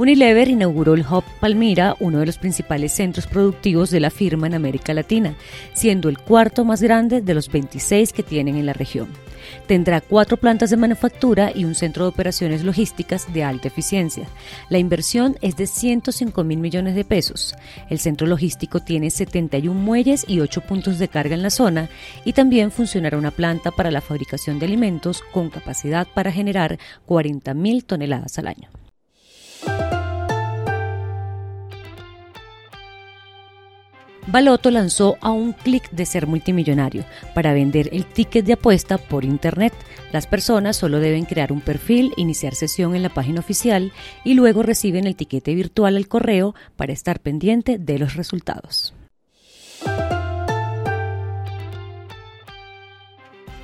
Unilever inauguró el Hub Palmira, uno de los principales centros productivos de la firma en América Latina, siendo el cuarto más grande de los 26 que tienen en la región. Tendrá cuatro plantas de manufactura y un centro de operaciones logísticas de alta eficiencia. La inversión es de 105 mil millones de pesos. El centro logístico tiene 71 muelles y 8 puntos de carga en la zona y también funcionará una planta para la fabricación de alimentos con capacidad para generar 40 mil toneladas al año. Baloto lanzó a un clic de ser multimillonario para vender el ticket de apuesta por internet. Las personas solo deben crear un perfil, iniciar sesión en la página oficial y luego reciben el tiquete virtual al correo para estar pendiente de los resultados.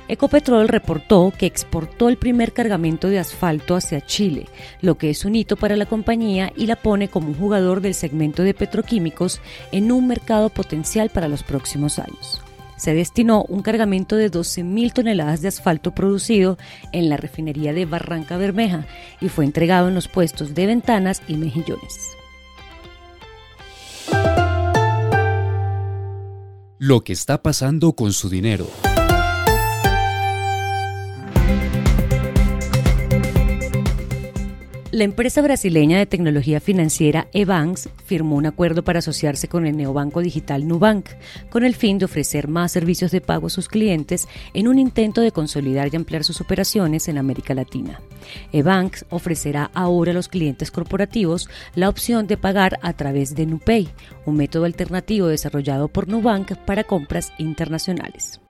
Ecopetrol reportó que exportó el primer cargamento de asfalto hacia Chile, lo que es un hito para la compañía y la pone como un jugador del segmento de petroquímicos en un mercado potencial para los próximos años. Se destinó un cargamento de 12.000 toneladas de asfalto producido en la refinería de Barranca Bermeja y fue entregado en los puestos de Ventanas y Mejillones. Lo que está pasando con su dinero. La empresa brasileña de tecnología financiera Ebanks firmó un acuerdo para asociarse con el neobanco digital Nubank, con el fin de ofrecer más servicios de pago a sus clientes en un intento de consolidar y ampliar sus operaciones en América Latina. Ebanks ofrecerá ahora a los clientes corporativos la opción de pagar a través de NuPay, un método alternativo desarrollado por Nubank para compras internacionales.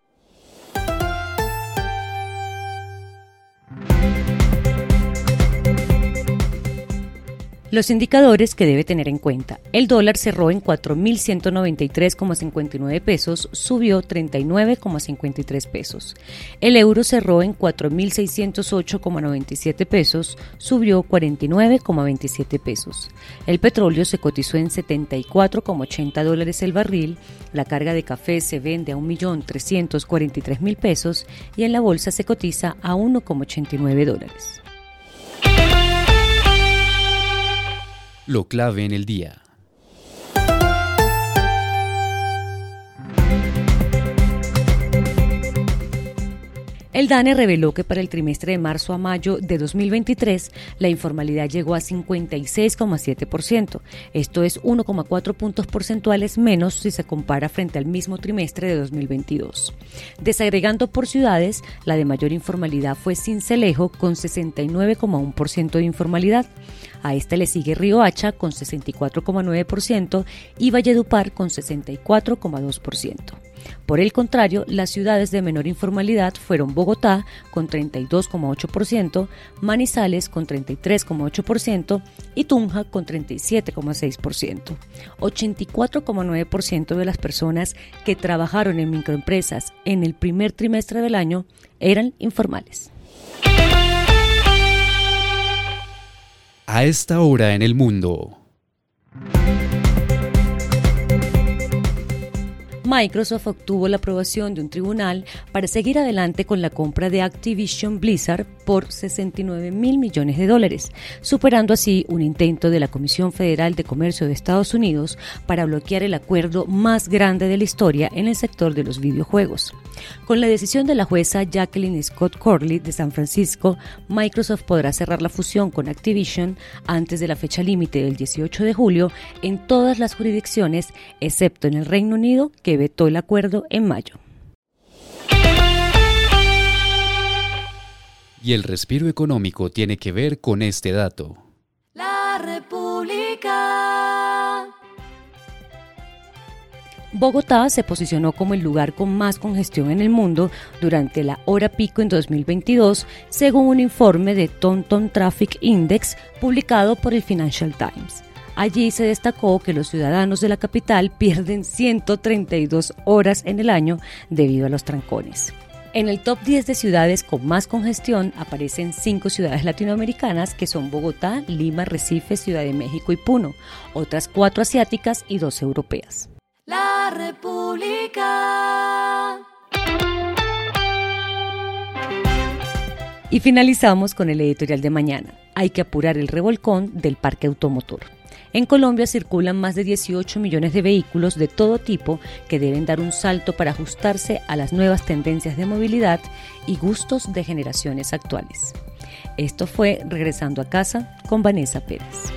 Los indicadores que debe tener en cuenta. El dólar cerró en 4.193,59 pesos, subió 39,53 pesos. El euro cerró en 4.608,97 pesos, subió 49,27 pesos. El petróleo se cotizó en 74,80 dólares el barril. La carga de café se vende a 1.343.000 pesos y en la bolsa se cotiza a 1,89 dólares. Lo clave en el día. El DANE reveló que para el trimestre de marzo a mayo de 2023 la informalidad llegó a 56,7%. Esto es 1,4 puntos porcentuales menos si se compara frente al mismo trimestre de 2022. Desagregando por ciudades, la de mayor informalidad fue Cincelejo con 69,1% de informalidad. A esta le sigue Riohacha con 64,9% y Valledupar con 64,2%. Por el contrario, las ciudades de menor informalidad fueron Bogotá con 32,8%, Manizales con 33,8% y Tunja con 37,6%. 84,9% de las personas que trabajaron en microempresas en el primer trimestre del año eran informales. A esta hora en el mundo. Microsoft obtuvo la aprobación de un tribunal para seguir adelante con la compra de Activision Blizzard por 69 mil millones de dólares, superando así un intento de la Comisión Federal de Comercio de Estados Unidos para bloquear el acuerdo más grande de la historia en el sector de los videojuegos. Con la decisión de la jueza Jacqueline Scott Corley de San Francisco, Microsoft podrá cerrar la fusión con Activision antes de la fecha límite del 18 de julio en todas las jurisdicciones, excepto en el Reino Unido, que vetó el acuerdo en mayo. Y el respiro económico tiene que ver con este dato. La República. Bogotá se posicionó como el lugar con más congestión en el mundo durante la hora pico en 2022, según un informe de TomTom Traffic Index publicado por el Financial Times. Allí se destacó que los ciudadanos de la capital pierden 132 horas en el año debido a los trancones. En el top 10 de ciudades con más congestión aparecen cinco ciudades latinoamericanas que son Bogotá, Lima, Recife, Ciudad de México y Puno, otras cuatro asiáticas y dos europeas. La República. Y finalizamos con el editorial de mañana. Hay que apurar el revolcón del parque automotor. En Colombia circulan más de 18 millones de vehículos de todo tipo que deben dar un salto para ajustarse a las nuevas tendencias de movilidad y gustos de generaciones actuales. Esto fue Regresando a casa con Vanessa Pérez.